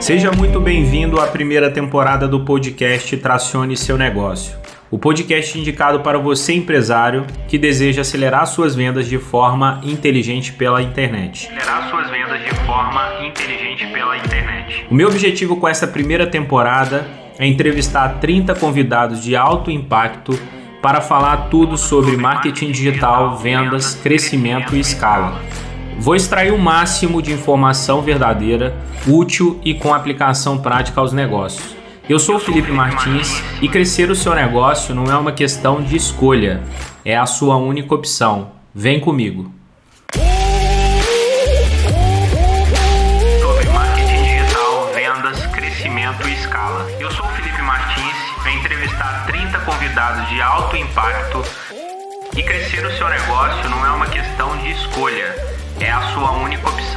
Seja muito bem-vindo à primeira temporada do podcast Tracione Seu Negócio. O podcast indicado para você, empresário, que deseja acelerar suas vendas de forma inteligente pela internet. Acelerar suas vendas de forma inteligente pela internet. O meu objetivo com essa primeira temporada é entrevistar 30 convidados de alto impacto para falar tudo sobre marketing digital, vendas, crescimento e escala. Vou extrair o máximo de informação verdadeira, útil e com aplicação prática aos negócios. Eu sou o Felipe Martins e crescer o seu negócio não é uma questão de escolha, é a sua única opção. Vem comigo. Felipe Martins, venho entrevistar 30 convidados de alto impacto e crescer o seu negócio não é uma questão de escolha é a sua única opção.